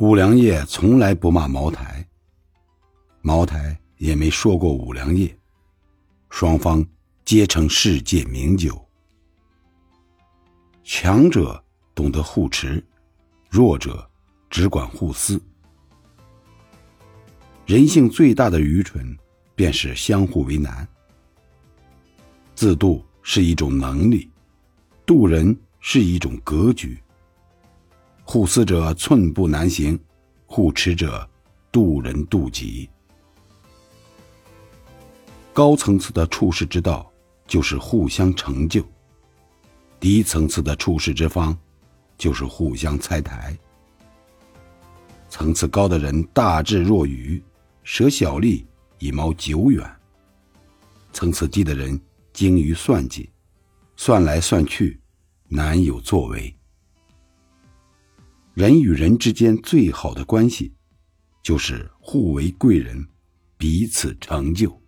五粮液从来不骂茅台，茅台也没说过五粮液，双方皆成世界名酒。强者懂得互持，弱者只管互撕。人性最大的愚蠢，便是相互为难。自渡是一种能力，渡人是一种格局。互撕者寸步难行，互持者渡人渡己。高层次的处世之道，就是互相成就；低层次的处世之方，就是互相拆台。层次高的人大智若愚，舍小利以谋久远；层次低的人精于算计，算来算去，难有作为。人与人之间最好的关系，就是互为贵人，彼此成就。